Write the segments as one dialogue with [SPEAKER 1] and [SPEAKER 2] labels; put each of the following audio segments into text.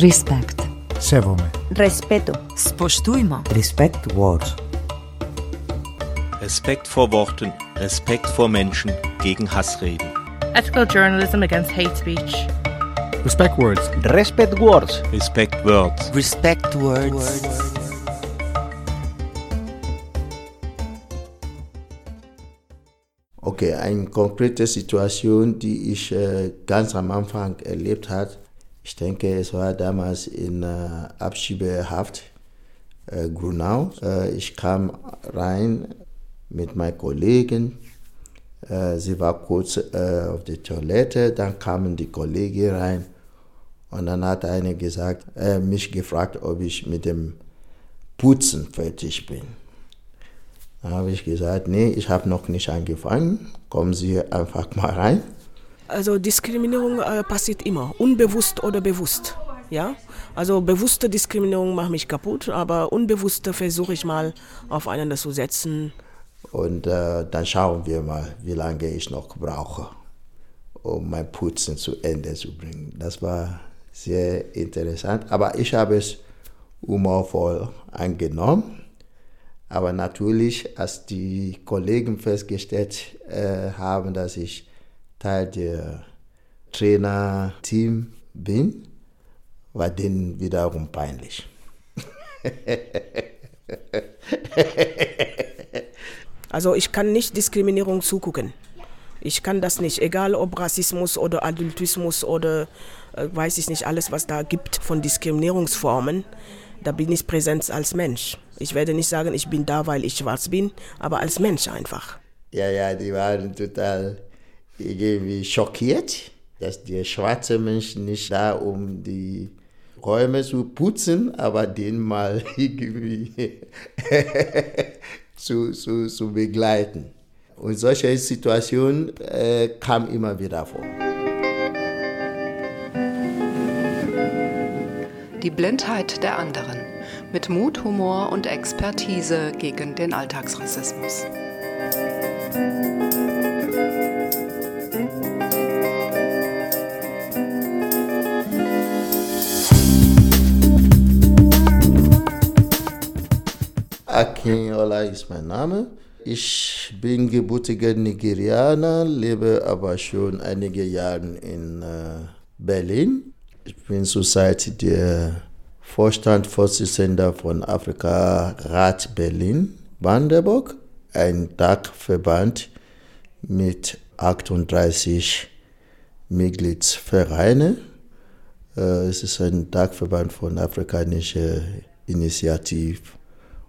[SPEAKER 1] Respekt.
[SPEAKER 2] Sevome.
[SPEAKER 3] Respeto.
[SPEAKER 4] Spoštujmo.
[SPEAKER 5] Respekt words.
[SPEAKER 6] Respekt vor Worten, Respekt vor Menschen gegen Hassreden.
[SPEAKER 7] Ethical journalism against hate speech.
[SPEAKER 2] Respect words.
[SPEAKER 5] Respect words.
[SPEAKER 6] Respect words.
[SPEAKER 4] Respect words.
[SPEAKER 8] Okay, eine konkrete Situation, die ich äh, ganz am Anfang erlebt habe, ich denke, es war damals in äh, Abschiebehaft äh, Grunau. Äh, ich kam rein mit meinen Kollegen. Sie war kurz auf der Toilette, dann kamen die Kollegen rein und dann hat einer gesagt, äh, mich gefragt, ob ich mit dem Putzen fertig bin. Dann habe ich gesagt, nee, ich habe noch nicht angefangen. Kommen Sie einfach mal rein.
[SPEAKER 9] Also Diskriminierung äh, passiert immer, unbewusst oder bewusst. Ja? Also bewusste Diskriminierung macht mich kaputt, aber unbewusste versuche ich mal aufeinander zu setzen.
[SPEAKER 8] Und äh, dann schauen wir mal, wie lange ich noch brauche, um mein Putzen zu Ende zu bringen. Das war sehr interessant, aber ich habe es humorvoll angenommen. Aber natürlich, als die Kollegen festgestellt äh, haben, dass ich Teil der Trainerteam bin, war denen wiederum peinlich.
[SPEAKER 9] Also ich kann nicht Diskriminierung zugucken. Ich kann das nicht, egal ob Rassismus oder Adultismus oder äh, weiß ich nicht, alles was da gibt von Diskriminierungsformen, da bin ich präsent als Mensch. Ich werde nicht sagen, ich bin da, weil ich schwarz bin, aber als Mensch einfach.
[SPEAKER 8] Ja, ja, die waren total irgendwie schockiert, dass die schwarzen Menschen nicht da, um die Räume zu putzen, aber den mal irgendwie zu, zu, zu begleiten. Und solche Situationen äh, kamen immer wieder vor.
[SPEAKER 10] Die Blindheit der anderen. Mit Mut, Humor und Expertise gegen den Alltagsrassismus.
[SPEAKER 8] Akinyola ist mein Name. Ich bin gebürtiger Nigerianer, lebe aber schon einige Jahre in äh, Berlin. Ich bin zurzeit der Vorstandsvorsitzender von Afrika Rat Berlin Brandenburg, ein Dachverband mit 38 Mitgliedsvereinen. Äh, es ist ein Dachverband von afrikanischer Initiative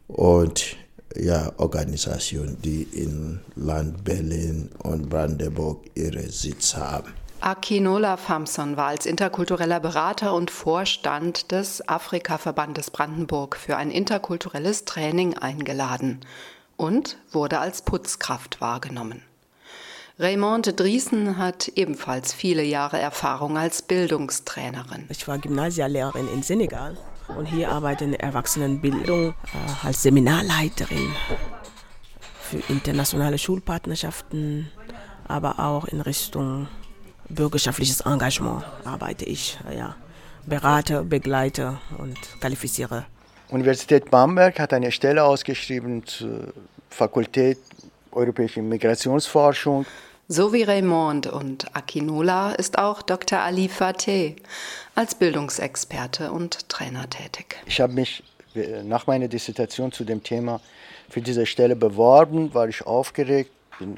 [SPEAKER 8] und ja, Organisationen, die in Land Berlin und Brandenburg ihre Sitz haben.
[SPEAKER 10] Akinola Famson war als interkultureller Berater und Vorstand des Afrika-Verbandes Brandenburg für ein interkulturelles Training eingeladen und wurde als Putzkraft wahrgenommen. Raymond Driesen hat ebenfalls viele Jahre Erfahrung als Bildungstrainerin.
[SPEAKER 9] Ich war Gymnasiallehrerin in Senegal und hier arbeite in Erwachsenenbildung äh, als Seminarleiterin für internationale Schulpartnerschaften, aber auch in Richtung bürgerschaftliches Engagement arbeite ich. Ja. Berate, begleite und qualifiziere.
[SPEAKER 11] Universität Bamberg hat eine Stelle ausgeschrieben zur Fakultät Europäische Migrationsforschung.
[SPEAKER 10] So wie Raymond und Akinola ist auch Dr. Ali Fateh als Bildungsexperte und Trainer tätig.
[SPEAKER 11] Ich habe mich nach meiner Dissertation zu dem Thema für diese Stelle beworben, war ich aufgeregt, bin,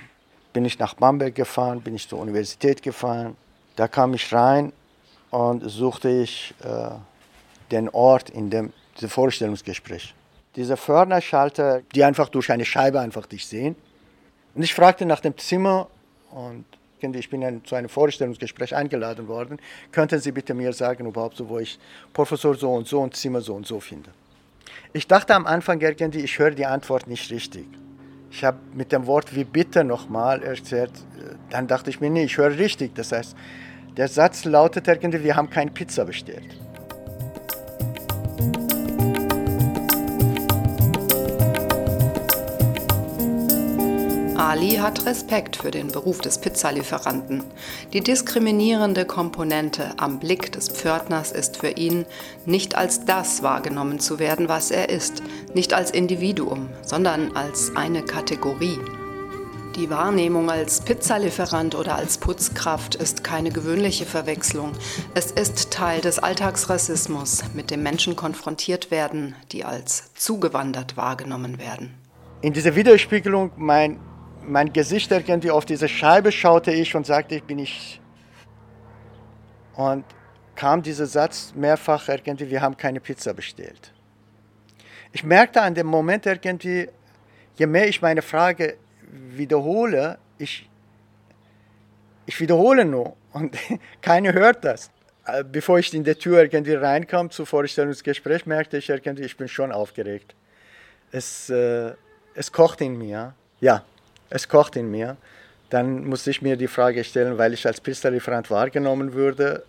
[SPEAKER 11] bin ich nach Bamberg gefahren, bin ich zur Universität gefahren. Da kam ich rein und suchte ich äh, den Ort in dem, dem Vorstellungsgespräch. Diese Förderschalter, die einfach durch eine Scheibe einfach dich sehen. Und ich fragte nach dem Zimmer und ich bin zu einem Vorstellungsgespräch eingeladen worden. Könnten Sie bitte mir sagen, überhaupt so, wo ich Professor so und so und Zimmer so und so finde? Ich dachte am Anfang irgendwie, ich höre die Antwort nicht richtig. Ich habe mit dem Wort wie bitte nochmal erzählt. Dann dachte ich mir, nee, ich höre richtig. Das heißt, der Satz lautet irgendwie, wir haben keine Pizza bestellt.
[SPEAKER 10] Ali hat Respekt für den Beruf des Pizzalieferanten. Die diskriminierende Komponente am Blick des Pförtners ist für ihn, nicht als das wahrgenommen zu werden, was er ist, nicht als Individuum, sondern als eine Kategorie. Die Wahrnehmung als Pizzalieferant oder als Putzkraft ist keine gewöhnliche Verwechslung. Es ist Teil des Alltagsrassismus, mit dem Menschen konfrontiert werden, die als zugewandert wahrgenommen werden.
[SPEAKER 11] In dieser Widerspiegelung, mein, mein Gesicht irgendwie auf diese Scheibe schaute ich und sagte, ich bin ich. Und kam dieser Satz mehrfach irgendwie, wir haben keine Pizza bestellt. Ich merkte an dem Moment irgendwie, je mehr ich meine Frage wiederhole, ich, ich wiederhole nur und keiner hört das. Äh, bevor ich in der Tür irgendwie reinkam zum Vorstellungsgespräch, merkte ich irgendwie, ich bin schon aufgeregt. Es, äh, es kocht in mir, ja, es kocht in mir. Dann musste ich mir die Frage stellen, weil ich als Pizzalieferant wahrgenommen würde,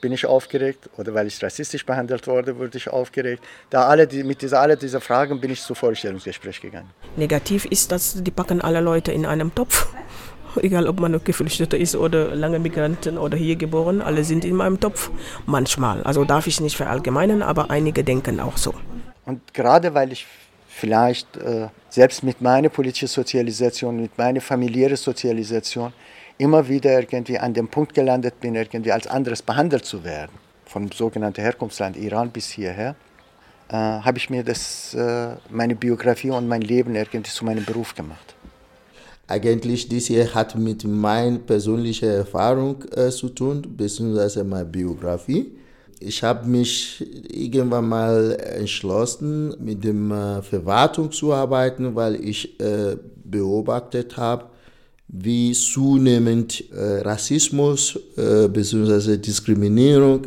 [SPEAKER 11] bin ich aufgeregt oder weil ich rassistisch behandelt wurde, wurde ich aufgeregt. Da alle die, mit dieser, alle dieser Fragen bin ich zum Vorstellungsgespräch gegangen.
[SPEAKER 9] Negativ ist, dass die packen alle Leute in einem Topf. Egal, ob man Geflüchteter ist oder lange Migranten oder hier geboren, alle sind in meinem Topf. Manchmal. Also darf ich nicht verallgemeinern, aber einige denken auch so.
[SPEAKER 11] Und gerade weil ich vielleicht äh, selbst mit meiner politischen Sozialisation, mit meiner familiären Sozialisation immer wieder irgendwie an dem Punkt gelandet bin, irgendwie als anderes behandelt zu werden, vom sogenannten Herkunftsland Iran bis hierher, äh, habe ich mir das, äh, meine Biografie und mein Leben irgendwie zu meinem Beruf gemacht.
[SPEAKER 8] Eigentlich dies hier hat mit meiner persönlichen Erfahrung äh, zu tun, beziehungsweise meine Biografie. Ich habe mich irgendwann mal entschlossen, mit der äh, Verwaltung zu arbeiten, weil ich äh, beobachtet habe, wie zunehmend äh, Rassismus bzw. Diskriminierung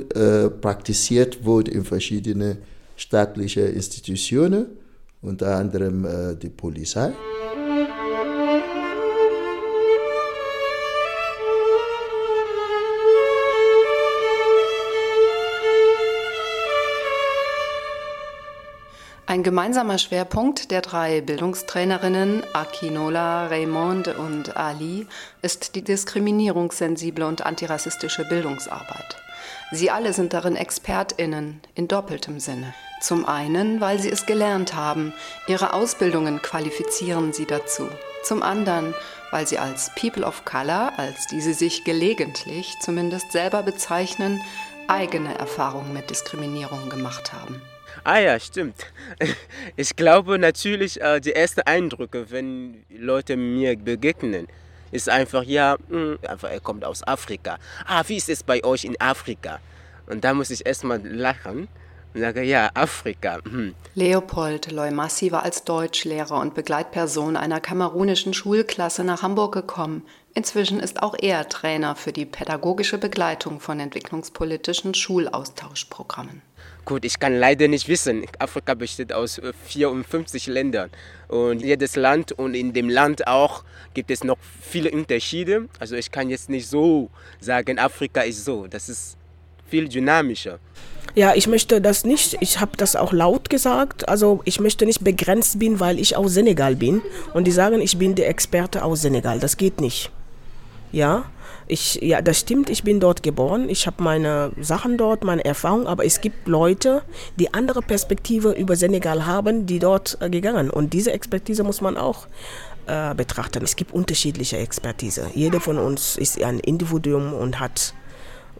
[SPEAKER 8] praktiziert wird in verschiedenen staatlichen Institutionen, unter anderem die Polizei.
[SPEAKER 10] Ein gemeinsamer Schwerpunkt der drei Bildungstrainerinnen Akinola, Raymond und Ali ist die diskriminierungssensible und antirassistische Bildungsarbeit. Sie alle sind darin Expertinnen in doppeltem Sinne. Zum einen, weil sie es gelernt haben, ihre Ausbildungen qualifizieren sie dazu. Zum anderen, weil sie als People of Color, als diese sich gelegentlich zumindest selber bezeichnen, eigene Erfahrungen mit Diskriminierung gemacht haben.
[SPEAKER 1] Ah ja, stimmt. Ich glaube natürlich, äh, die ersten Eindrücke, wenn Leute mir begegnen, ist einfach, ja, hm, einfach, er kommt aus Afrika. Ah, wie ist es bei euch in Afrika? Und da muss ich erstmal lachen und sage, ja, Afrika. Hm.
[SPEAKER 10] Leopold Leumassi war als Deutschlehrer und Begleitperson einer kamerunischen Schulklasse nach Hamburg gekommen. Inzwischen ist auch er Trainer für die pädagogische Begleitung von entwicklungspolitischen Schulaustauschprogrammen.
[SPEAKER 1] Gut, ich kann leider nicht wissen. Afrika besteht aus 54 äh, Ländern und jedes Land und in dem Land auch gibt es noch viele Unterschiede. Also ich kann jetzt nicht so sagen, Afrika ist so. Das ist viel dynamischer.
[SPEAKER 9] Ja, ich möchte das nicht, ich habe das auch laut gesagt, also ich möchte nicht begrenzt bin, weil ich aus Senegal bin und die sagen, ich bin der Experte aus Senegal. Das geht nicht. Ja, ich, ja, das stimmt, ich bin dort geboren, ich habe meine Sachen dort, meine Erfahrung, aber es gibt Leute, die andere Perspektive über Senegal haben, die dort äh, gegangen. Und diese Expertise muss man auch äh, betrachten. Es gibt unterschiedliche Expertise. Jeder von uns ist ein Individuum und hat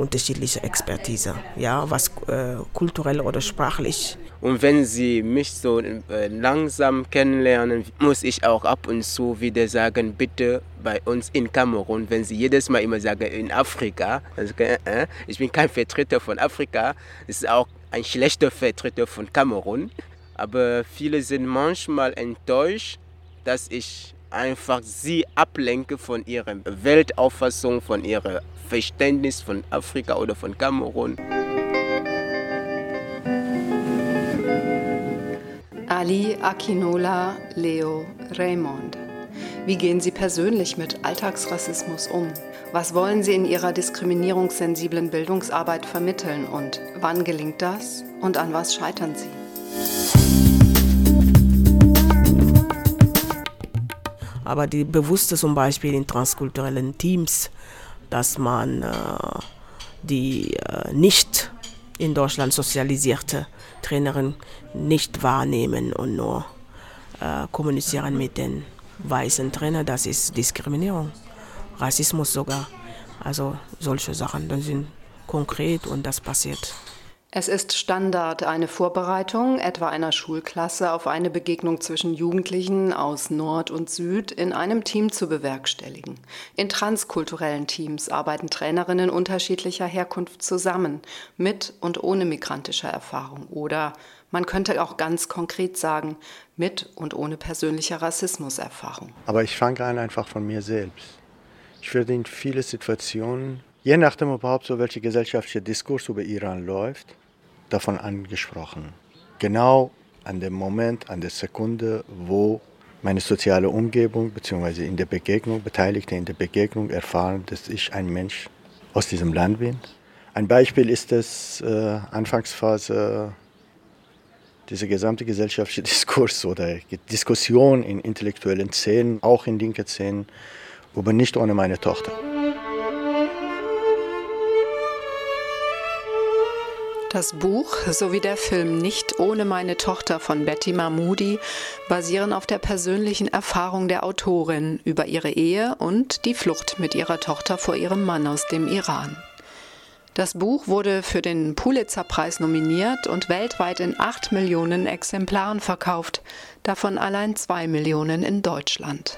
[SPEAKER 9] unterschiedliche Expertise, ja, was äh, kulturell oder sprachlich.
[SPEAKER 1] Und wenn Sie mich so äh, langsam kennenlernen, muss ich auch ab und zu wieder sagen, bitte bei uns in Kamerun, wenn Sie jedes Mal immer sagen, in Afrika, also, äh, ich bin kein Vertreter von Afrika, ist auch ein schlechter Vertreter von Kamerun, aber viele sind manchmal enttäuscht, dass ich einfach sie ablenke von ihrer Weltauffassung, von ihrem Verständnis von Afrika oder von Kamerun.
[SPEAKER 10] Ali, Akinola, Leo, Raymond. Wie gehen Sie persönlich mit Alltagsrassismus um? Was wollen Sie in Ihrer diskriminierungssensiblen Bildungsarbeit vermitteln und wann gelingt das und an was scheitern Sie?
[SPEAKER 9] Aber die bewusste zum Beispiel in transkulturellen Teams, dass man äh, die äh, nicht in Deutschland sozialisierte Trainerin nicht wahrnehmen und nur äh, kommunizieren mit den weißen Trainern, das ist Diskriminierung, Rassismus sogar. Also solche Sachen, das sind konkret und das passiert.
[SPEAKER 10] Es ist Standard, eine Vorbereitung etwa einer Schulklasse auf eine Begegnung zwischen Jugendlichen aus Nord und Süd in einem Team zu bewerkstelligen. In transkulturellen Teams arbeiten Trainerinnen unterschiedlicher Herkunft zusammen, mit und ohne migrantischer Erfahrung. Oder man könnte auch ganz konkret sagen, mit und ohne persönlicher Rassismuserfahrung.
[SPEAKER 11] Aber ich fange an einfach von mir selbst. Ich werde in viele Situationen, je nachdem überhaupt so welcher gesellschaftliche Diskurs über Iran läuft, davon angesprochen. Genau an dem Moment, an der Sekunde, wo meine soziale Umgebung bzw. in der Begegnung, Beteiligte in der Begegnung erfahren, dass ich ein Mensch aus diesem Land bin. Ein Beispiel ist es äh, Anfangsphase dieser gesamte gesellschaftliche Diskurs oder Diskussion in intellektuellen Szenen, auch in linken Szenen, aber nicht ohne meine Tochter.
[SPEAKER 10] Das Buch sowie der Film Nicht ohne meine Tochter von Betty Mahmoudi basieren auf der persönlichen Erfahrung der Autorin über ihre Ehe und die Flucht mit ihrer Tochter vor ihrem Mann aus dem Iran. Das Buch wurde für den Pulitzer-Preis nominiert und weltweit in acht Millionen Exemplaren verkauft, davon allein zwei Millionen in Deutschland.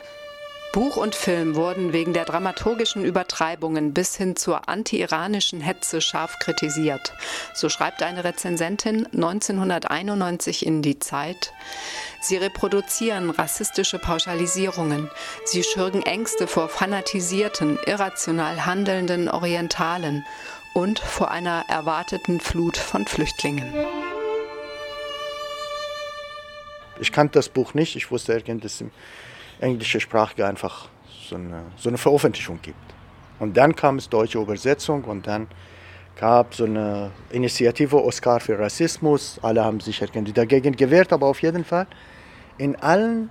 [SPEAKER 10] Buch und Film wurden wegen der dramaturgischen Übertreibungen bis hin zur anti-iranischen Hetze scharf kritisiert. So schreibt eine Rezensentin 1991 in Die Zeit. Sie reproduzieren rassistische Pauschalisierungen. Sie schürgen Ängste vor fanatisierten, irrational handelnden Orientalen und vor einer erwarteten Flut von Flüchtlingen.
[SPEAKER 11] Ich kannte das Buch nicht. Ich wusste dass im englische Sprache einfach so eine, so eine Veröffentlichung gibt. Und dann kam es deutsche Übersetzung und dann gab so eine Initiative Oscar für Rassismus. Alle haben sich dagegen gewehrt, aber auf jeden Fall in allen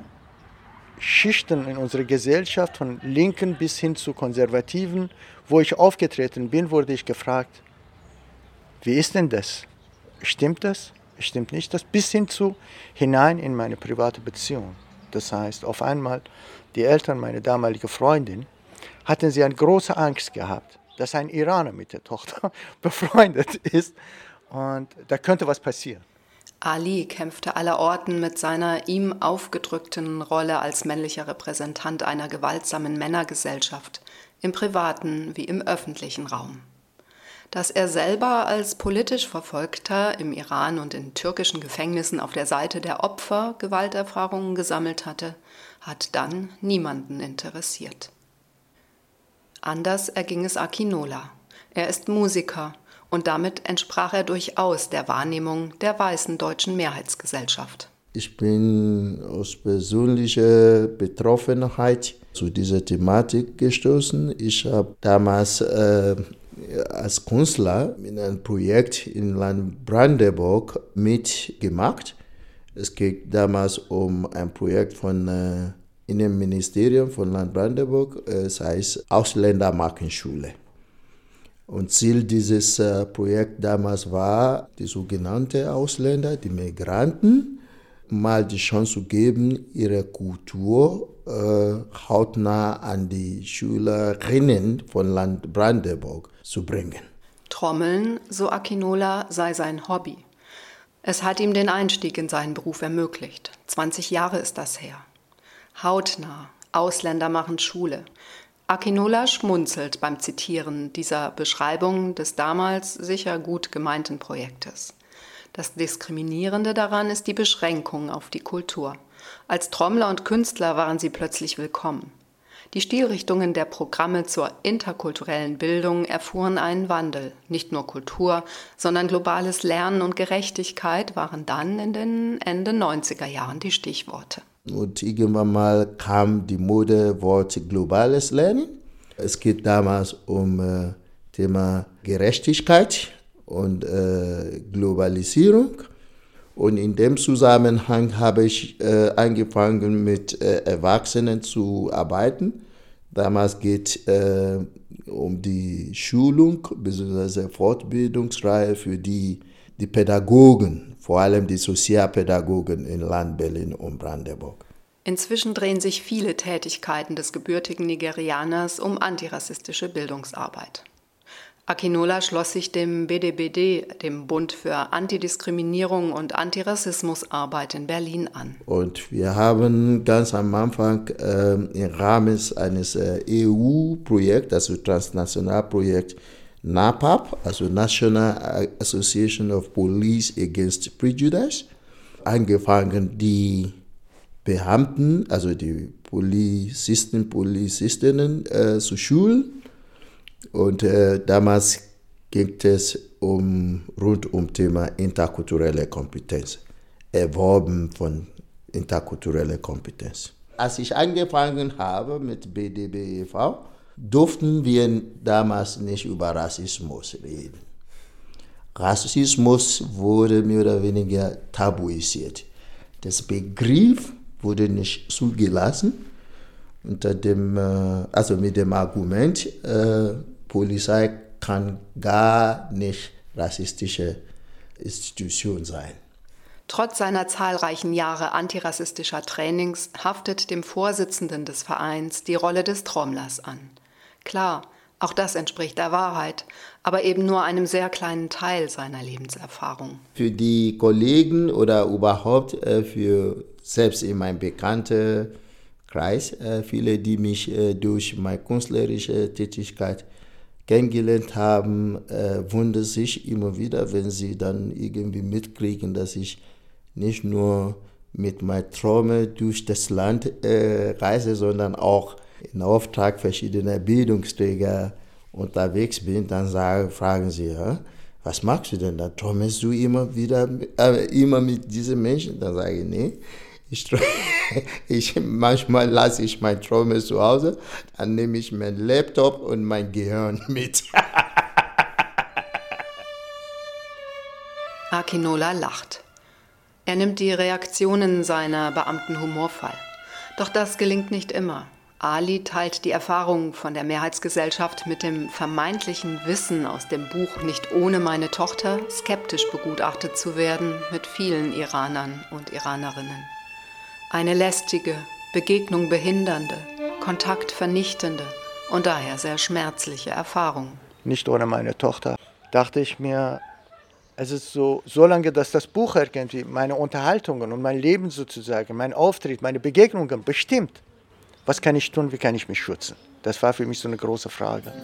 [SPEAKER 11] Schichten in unserer Gesellschaft, von Linken bis hin zu Konservativen, wo ich aufgetreten bin, wurde ich gefragt, wie ist denn das? Stimmt das? Stimmt nicht das? Bis hin zu hinein in meine private Beziehung. Das heißt, auf einmal, die Eltern meiner damaligen Freundin, hatten sie eine große Angst gehabt, dass ein Iraner mit der Tochter befreundet ist und da könnte was passieren.
[SPEAKER 10] Ali kämpfte allerorten mit seiner ihm aufgedrückten Rolle als männlicher Repräsentant einer gewaltsamen Männergesellschaft, im privaten wie im öffentlichen Raum dass er selber als politisch Verfolgter im Iran und in türkischen Gefängnissen auf der Seite der Opfer Gewalterfahrungen gesammelt hatte, hat dann niemanden interessiert. Anders erging es Akinola. Er ist Musiker und damit entsprach er durchaus der Wahrnehmung der weißen deutschen Mehrheitsgesellschaft.
[SPEAKER 8] Ich bin aus persönlicher Betroffenheit zu dieser Thematik gestoßen. Ich habe damals äh, als Künstler in einem Projekt in Land Brandenburg mitgemacht. Es geht damals um ein Projekt von äh, Innenministerium von Land Brandenburg, es heißt Ausländermarkenschule. Und Ziel dieses äh, Projekts damals war, die sogenannten Ausländer, die Migranten, mal die Chance zu geben, ihre Kultur äh, hautnah an die Schülerinnen von Land Brandenburg zu bringen.
[SPEAKER 10] Trommeln, so Akinola, sei sein Hobby. Es hat ihm den Einstieg in seinen Beruf ermöglicht. 20 Jahre ist das her. Hautnah, Ausländer machen Schule. Akinola schmunzelt beim Zitieren dieser Beschreibung des damals sicher gut gemeinten Projektes. Das Diskriminierende daran ist die Beschränkung auf die Kultur. Als Trommler und Künstler waren sie plötzlich willkommen. Die Stilrichtungen der Programme zur interkulturellen Bildung erfuhren einen Wandel. Nicht nur Kultur, sondern globales Lernen und Gerechtigkeit waren dann in den Ende 90er Jahren die Stichworte.
[SPEAKER 8] Und irgendwann mal kam die Modewort globales Lernen. Es geht damals um äh, Thema Gerechtigkeit und äh, Globalisierung. Und in dem Zusammenhang habe ich äh, angefangen mit äh, Erwachsenen zu arbeiten. Damals geht äh, um die Schulung bzw. Fortbildungsreihe für die, die Pädagogen, vor allem die Sozialpädagogen in Land Berlin und Brandenburg.
[SPEAKER 10] Inzwischen drehen sich viele Tätigkeiten des gebürtigen Nigerianers um antirassistische Bildungsarbeit. Akinola schloss sich dem BDBD, dem Bund für Antidiskriminierung und Antirassismusarbeit in Berlin an.
[SPEAKER 8] Und wir haben ganz am Anfang äh, im Rahmen eines äh, EU-Projekts, also Transnationalprojekt NAPAP, also National Association of Police Against Prejudice, angefangen, die Beamten, also die Polizisten, Polizistinnen äh, zu schulen. Und äh, damals ging es um, rund um Thema interkulturelle Kompetenz, Erworben von interkultureller Kompetenz. Als ich angefangen habe mit BDBEV, durften wir damals nicht über Rassismus reden. Rassismus wurde mehr oder weniger tabuisiert. Das Begriff wurde nicht zugelassen unter dem, äh, also mit dem Argument, äh, Polizei kann gar nicht rassistische Institution sein.
[SPEAKER 10] Trotz seiner zahlreichen Jahre antirassistischer Trainings haftet dem Vorsitzenden des Vereins die Rolle des Trommlers an. Klar, auch das entspricht der Wahrheit, aber eben nur einem sehr kleinen Teil seiner Lebenserfahrung.
[SPEAKER 8] Für die Kollegen oder überhaupt äh, für selbst in meinem bekannten Kreis, äh, viele, die mich äh, durch meine künstlerische Tätigkeit kennengelernt haben, wundern sich immer wieder, wenn sie dann irgendwie mitkriegen, dass ich nicht nur mit meinen Träumen durch das Land reise, sondern auch in Auftrag verschiedener Bildungsträger unterwegs bin, dann sagen, fragen sie, ja, was machst du denn? Dann träumst du immer wieder, äh, immer mit diesen Menschen? Dann sage ich, nee, ich, ich, manchmal lasse ich meine Träume zu Hause, dann nehme ich meinen Laptop und mein Gehirn mit.
[SPEAKER 10] Akinola lacht. Er nimmt die Reaktionen seiner Beamten humorvoll. Doch das gelingt nicht immer. Ali teilt die Erfahrungen von der Mehrheitsgesellschaft mit dem vermeintlichen Wissen aus dem Buch Nicht ohne meine Tochter skeptisch begutachtet zu werden mit vielen Iranern und Iranerinnen. Eine lästige, Begegnung behindernde, Kontakt vernichtende und daher sehr schmerzliche Erfahrung.
[SPEAKER 11] Nicht ohne meine Tochter dachte ich mir, es ist so, solange dass das Buch irgendwie meine Unterhaltungen und mein Leben sozusagen, mein Auftritt, meine Begegnungen bestimmt, was kann ich tun, wie kann ich mich schützen? Das war für mich so eine große Frage.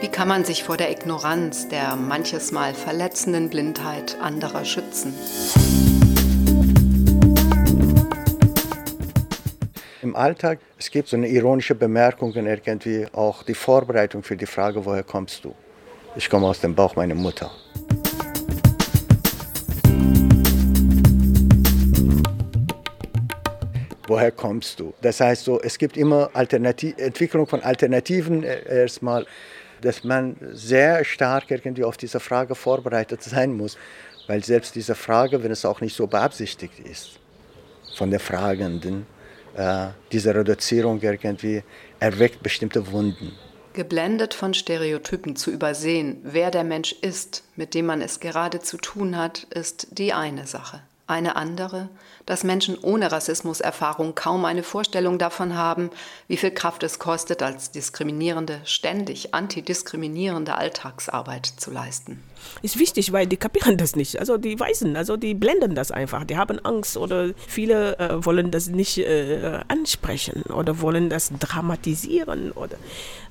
[SPEAKER 10] Wie kann man sich vor der Ignoranz, der manches Mal verletzenden Blindheit anderer schützen?
[SPEAKER 11] Im Alltag, es gibt so eine ironische Bemerkung und irgendwie auch die Vorbereitung für die Frage, woher kommst du? Ich komme aus dem Bauch meiner Mutter. woher kommst du? Das heißt so, es gibt immer Alternativ Entwicklung von Alternativen äh, erstmal, dass man sehr stark irgendwie auf diese Frage vorbereitet sein muss, weil selbst diese Frage, wenn es auch nicht so beabsichtigt ist, von der Fragenden, diese Reduzierung irgendwie erweckt bestimmte Wunden.
[SPEAKER 10] Geblendet von Stereotypen zu übersehen, wer der Mensch ist, mit dem man es gerade zu tun hat, ist die eine Sache. Eine andere, dass Menschen ohne Rassismuserfahrung kaum eine Vorstellung davon haben, wie viel Kraft es kostet, als diskriminierende, ständig antidiskriminierende Alltagsarbeit zu leisten.
[SPEAKER 9] Ist wichtig, weil die kapieren das nicht. Also die Weißen, also die blenden das einfach. Die haben Angst oder viele äh, wollen das nicht äh, ansprechen oder wollen das dramatisieren oder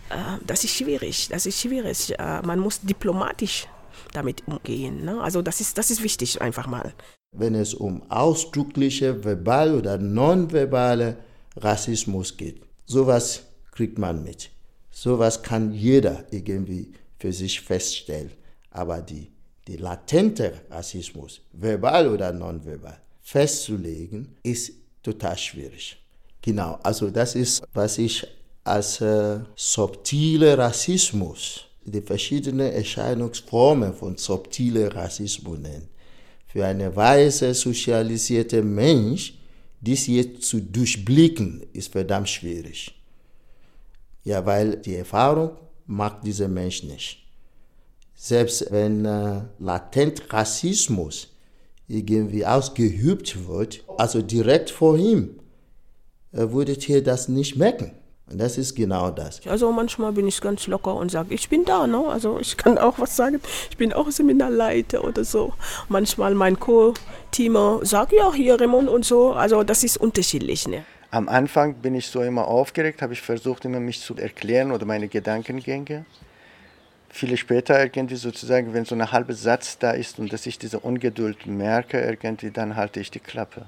[SPEAKER 9] äh, das ist schwierig. Das ist schwierig. Äh, man muss diplomatisch damit umgehen. Ne? Also das ist, das ist wichtig einfach mal
[SPEAKER 8] wenn es um ausdrückliche verbal oder nonverbale Rassismus geht. Sowas kriegt man mit. Sowas kann jeder irgendwie für sich feststellen. Aber die, die latente Rassismus, verbal oder nonverbal, festzulegen, ist total schwierig. Genau, also das ist, was ich als äh, subtile Rassismus, die verschiedenen Erscheinungsformen von subtile Rassismus nenne Für einen weiße sozialisierte Mensch, dies jetzt zu durchblicken, ist verdammt schwierig. Ja, weil die Erfahrung macht dieser Mensch nicht. Selbst wenn äh, latent Rassismus irgendwie ausgeübt wird, also direkt vor ihm, äh, würdet ihr das nicht merken. Und das ist genau das.
[SPEAKER 9] Also manchmal bin ich ganz locker und sage, ich bin da, ne? Also ich kann auch was sagen. Ich bin auch Seminarleiter oder so. Manchmal mein Co-Teamer sagt, ja, hier Raymond und so. Also das ist unterschiedlich, ne?
[SPEAKER 11] Am Anfang bin ich so immer aufgeregt, habe ich versucht, immer mich zu erklären oder meine Gedankengänge. Viele später irgendwie sozusagen, wenn so ein halber Satz da ist und dass ich diese Ungeduld merke, irgendwie, dann halte ich die Klappe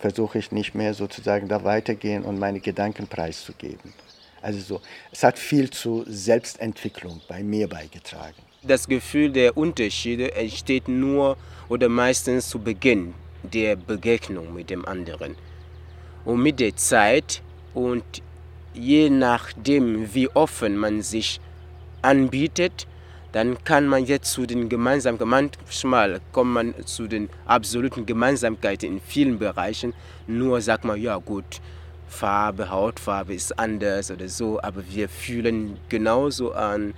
[SPEAKER 11] versuche ich nicht mehr sozusagen da weitergehen und meine Gedanken preiszugeben. Also so, es hat viel zu Selbstentwicklung bei mir beigetragen.
[SPEAKER 1] Das Gefühl der Unterschiede entsteht nur oder meistens zu Beginn der Begegnung mit dem anderen. Und mit der Zeit und je nachdem, wie offen man sich anbietet, dann kann man jetzt zu den Gemeinsamkeiten, manchmal kommt man zu den absoluten Gemeinsamkeiten in vielen Bereichen, nur sagt man, ja gut, Farbe, Hautfarbe ist anders oder so, aber wir fühlen genauso an.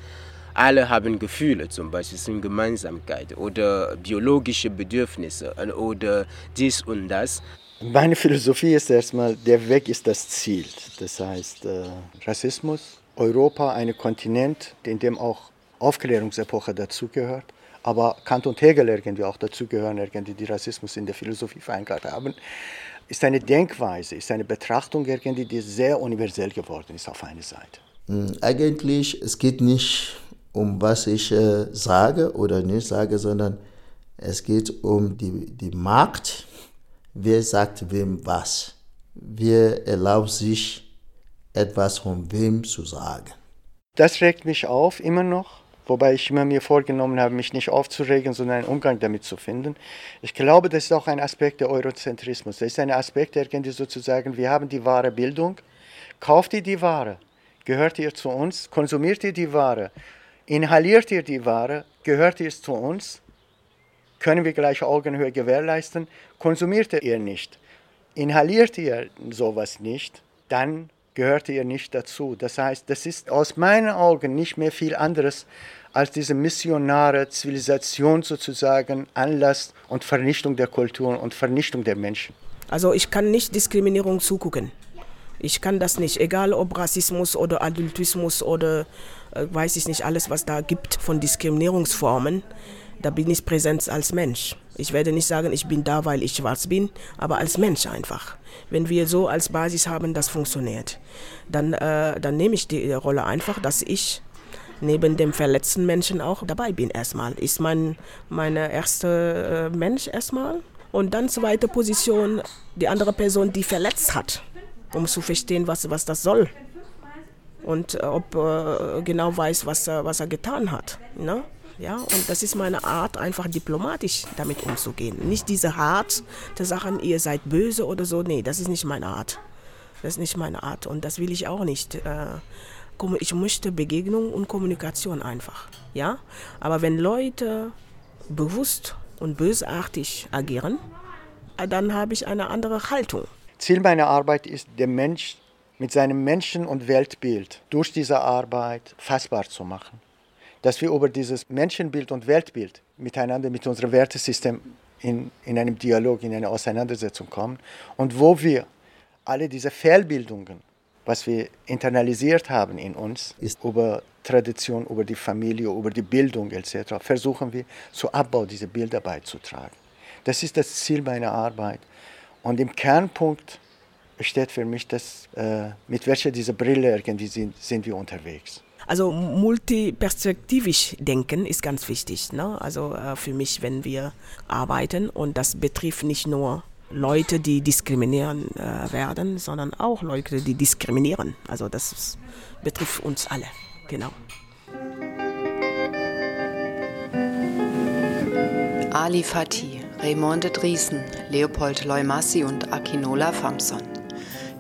[SPEAKER 1] Alle haben Gefühle, zum Beispiel sind Gemeinsamkeiten oder biologische Bedürfnisse oder dies und das.
[SPEAKER 11] Meine Philosophie ist erstmal, der Weg ist das Ziel. Das heißt, äh, Rassismus, Europa, ein Kontinent, in dem auch Aufklärungsepoche dazugehört, aber Kant und Hegel irgendwie auch dazugehören, irgendwie die Rassismus in der Philosophie verankert haben, ist eine Denkweise, ist eine Betrachtung irgendwie, die sehr universell geworden ist auf eine Seite.
[SPEAKER 8] Hm, eigentlich, es geht nicht um was ich äh, sage oder nicht sage, sondern es geht um die, die Macht. Wer sagt wem was? Wer erlaubt sich etwas von wem zu sagen?
[SPEAKER 11] Das regt mich auf, immer noch. Wobei ich immer mir vorgenommen habe, mich nicht aufzuregen, sondern einen Umgang damit zu finden. Ich glaube, das ist auch ein Aspekt der Eurozentrismus. Das ist ein Aspekt, der irgendwie sozusagen, wir haben die wahre Bildung. Kauft ihr die Ware? Gehört ihr zu uns? Konsumiert ihr die Ware? Inhaliert ihr die Ware? Gehört ihr zu uns? Können wir gleiche Augenhöhe gewährleisten? Konsumiert ihr nicht? Inhaliert ihr sowas nicht? Dann gehört ihr nicht dazu. Das heißt, das ist aus meinen Augen nicht mehr viel anderes als diese missionare Zivilisation sozusagen Anlass und Vernichtung der Kulturen und Vernichtung der Menschen.
[SPEAKER 9] Also ich kann nicht Diskriminierung zugucken. Ich kann das nicht, egal ob Rassismus oder Adultismus oder äh, weiß ich nicht, alles, was da gibt von Diskriminierungsformen, da bin ich präsent als Mensch. Ich werde nicht sagen, ich bin da, weil ich schwarz bin, aber als Mensch einfach. Wenn wir so als Basis haben, das funktioniert, dann, äh, dann nehme ich die Rolle einfach, dass ich neben dem verletzten Menschen auch dabei bin erstmal. Ist mein meine erste äh, Mensch erstmal. Und dann zweite Position, die andere Person, die verletzt hat, um zu verstehen, was, was das soll. Und äh, ob äh, genau weiß, was, was er getan hat. Ne? Ja, und das ist meine Art, einfach diplomatisch damit umzugehen. Nicht diese hart der Sachen, ihr seid böse oder so. Nee, das ist nicht meine Art. Das ist nicht meine Art und das will ich auch nicht. Äh, ich möchte Begegnung und Kommunikation einfach. Ja, aber wenn Leute bewusst und bösartig agieren, äh, dann habe ich eine andere Haltung.
[SPEAKER 11] Ziel meiner Arbeit ist, den Mensch mit seinem Menschen- und Weltbild durch diese Arbeit fassbar zu machen dass wir über dieses Menschenbild und Weltbild miteinander, mit unserem Wertesystem in, in einem Dialog, in eine Auseinandersetzung kommen und wo wir alle diese Fehlbildungen, was wir internalisiert haben in uns, ist über Tradition, über die Familie, über die Bildung etc., versuchen wir zu Abbau dieser Bilder beizutragen. Das ist das Ziel meiner Arbeit. Und im Kernpunkt steht für mich, dass, äh, mit welcher dieser Brille irgendwie sind, sind wir unterwegs.
[SPEAKER 9] Also multiperspektivisch denken ist ganz wichtig. Ne? Also äh, für mich, wenn wir arbeiten und das betrifft nicht nur Leute, die diskriminieren äh, werden, sondern auch Leute, die diskriminieren. Also das betrifft uns alle, genau.
[SPEAKER 10] Ali Fatih, Raymond de Driesen, Leopold Leumassi und Akinola Famson.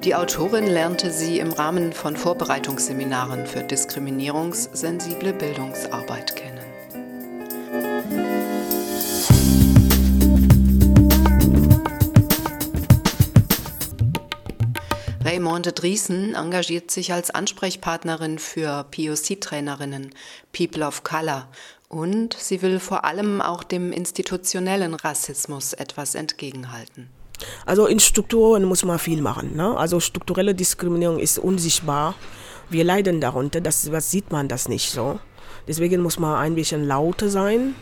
[SPEAKER 10] Die Autorin lernte sie im Rahmen von Vorbereitungsseminaren für diskriminierungssensible Bildungsarbeit kennen. Raymonde Driesen engagiert sich als Ansprechpartnerin für POC-Trainerinnen, People of Color und sie will vor allem auch dem institutionellen Rassismus etwas entgegenhalten.
[SPEAKER 9] Also in Strukturen muss man viel machen. Ne? Also strukturelle Diskriminierung ist unsichtbar. Wir leiden darunter, das, das sieht man das nicht so. Deswegen muss man ein bisschen lauter sein,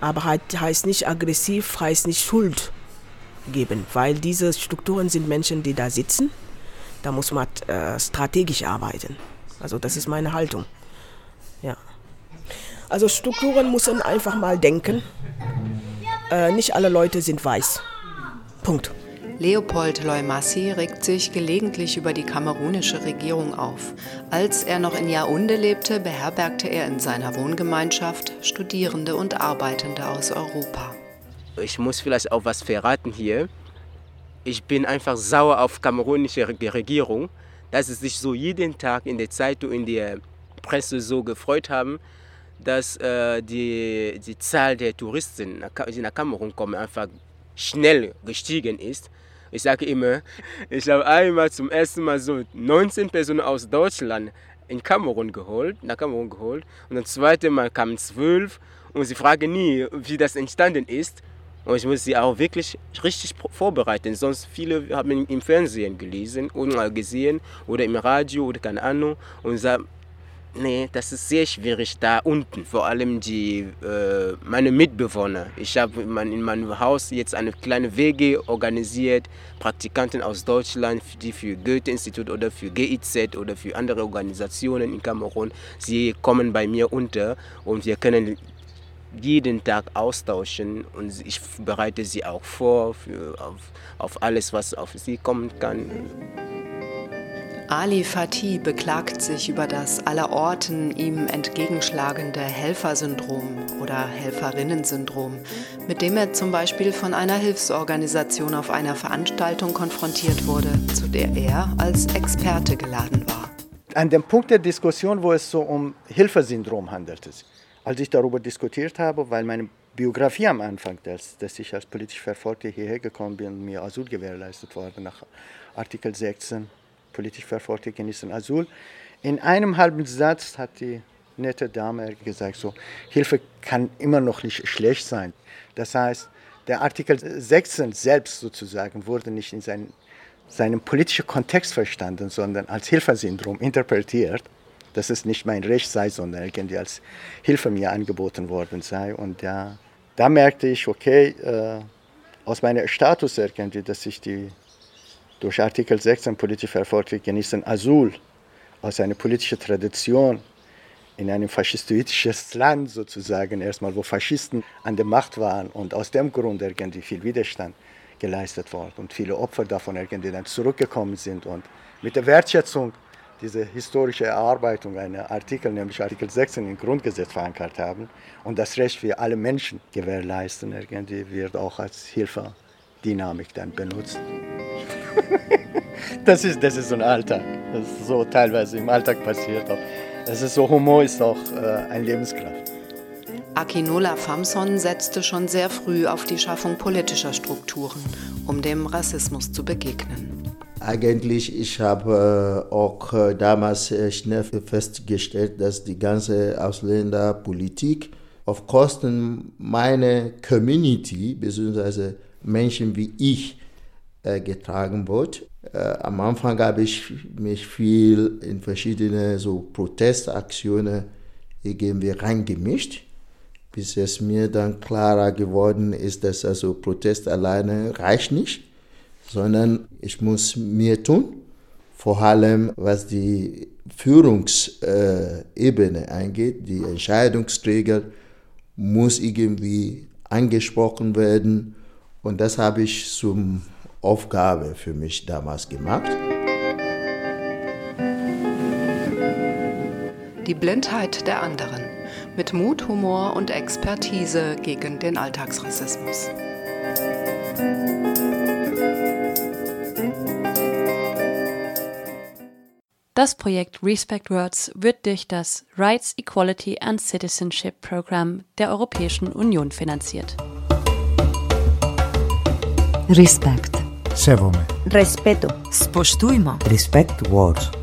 [SPEAKER 9] aber halt heißt nicht aggressiv, heißt nicht Schuld geben, weil diese Strukturen sind Menschen, die da sitzen. Da muss man äh, strategisch arbeiten. Also das ist meine Haltung. Ja. Also Strukturen müssen einfach mal denken. Äh, nicht alle Leute sind weiß. Punkt.
[SPEAKER 10] Leopold Loimassi regt sich gelegentlich über die kamerunische Regierung auf. Als er noch in Yaounde lebte, beherbergte er in seiner Wohngemeinschaft Studierende und Arbeitende aus Europa.
[SPEAKER 1] Ich muss vielleicht auch was verraten hier. Ich bin einfach sauer auf kamerunische Regierung, dass sie sich so jeden Tag in der Zeitung, in der Presse so gefreut haben, dass äh, die, die Zahl der Touristen, die nach Kamerun kommen, einfach schnell gestiegen ist. Ich sage immer, ich habe einmal zum ersten Mal so 19 Personen aus Deutschland in Kamerun geholt, nach Kamerun geholt. Und das zweite Mal kamen zwölf und sie fragen nie, wie das entstanden ist. Und ich muss sie auch wirklich richtig vorbereiten. Sonst viele haben im Fernsehen gelesen oder gesehen oder im Radio oder keine Ahnung und sagen, Nee, das ist sehr schwierig da unten. Vor allem die, äh, meine Mitbewohner. Ich habe in meinem Haus jetzt eine kleine WG organisiert. Praktikanten aus Deutschland, die für Goethe-Institut oder für GIZ oder für andere Organisationen in Kamerun, sie kommen bei mir unter und wir können jeden Tag austauschen und ich bereite sie auch vor für, auf, auf alles, was auf sie kommen kann.
[SPEAKER 10] Ali Fatih beklagt sich über das allerorten ihm entgegenschlagende Helfersyndrom oder Helferinnensyndrom, mit dem er zum Beispiel von einer Hilfsorganisation auf einer Veranstaltung konfrontiert wurde, zu der er als Experte geladen war.
[SPEAKER 11] An dem Punkt der Diskussion, wo es so um Hilfersyndrom handelte, als ich darüber diskutiert habe, weil meine Biografie am Anfang, dass, dass ich als politisch Verfolgter hierher gekommen bin und mir Asyl gewährleistet wurde nach Artikel 16 politisch Verfolgte genießen Asyl. In einem halben Satz hat die nette Dame gesagt, so, Hilfe kann immer noch nicht schlecht sein. Das heißt, der Artikel 16 selbst sozusagen wurde nicht in seinen, seinem politischen Kontext verstanden, sondern als Hilfesyndrom interpretiert, dass es nicht mein Recht sei, sondern irgendwie als Hilfe mir angeboten worden sei. Und ja, da merkte ich, okay, äh, aus meinem Status irgendwie, dass ich die durch Artikel 16 politische Verfolgte genießen Asyl aus einer politischen Tradition in einem faschistischen Land sozusagen erstmal, wo Faschisten an der Macht waren und aus dem Grund irgendwie viel Widerstand geleistet wurde und viele Opfer davon irgendwie dann zurückgekommen sind und mit der Wertschätzung diese historische Erarbeitung einer Artikel, nämlich Artikel 16 im Grundgesetz verankert haben und das Recht für alle Menschen gewährleisten, irgendwie wird auch als Hilfedynamik dann benutzt. das, ist, das ist so ein Alltag. Das ist so teilweise im Alltag passiert. Es ist so, Humor ist auch äh, ein Lebenskraft.
[SPEAKER 10] Akinola Famson setzte schon sehr früh auf die Schaffung politischer Strukturen, um dem Rassismus zu begegnen.
[SPEAKER 8] Eigentlich, ich habe äh, auch äh, damals äh, schnell festgestellt, dass die ganze Ausländerpolitik auf Kosten meiner Community bzw. Menschen wie ich getragen wird. Äh, am Anfang habe ich mich viel in verschiedene so Protestaktionen irgendwie reingemischt, bis es mir dann klarer geworden ist, dass also Protest alleine reicht nicht, sondern ich muss mehr tun, vor allem was die Führungsebene angeht, die Entscheidungsträger muss irgendwie angesprochen werden und das habe ich zum Aufgabe für mich damals gemacht.
[SPEAKER 10] Die Blindheit der anderen mit Mut, Humor und Expertise gegen den Alltagsrassismus.
[SPEAKER 3] Das Projekt Respect Words wird durch das Rights, Equality and Citizenship Program der Europäischen Union finanziert.
[SPEAKER 4] Respect
[SPEAKER 2] Sevome.
[SPEAKER 12] Respeto.
[SPEAKER 4] Spoštujmo.
[SPEAKER 5] Respect words.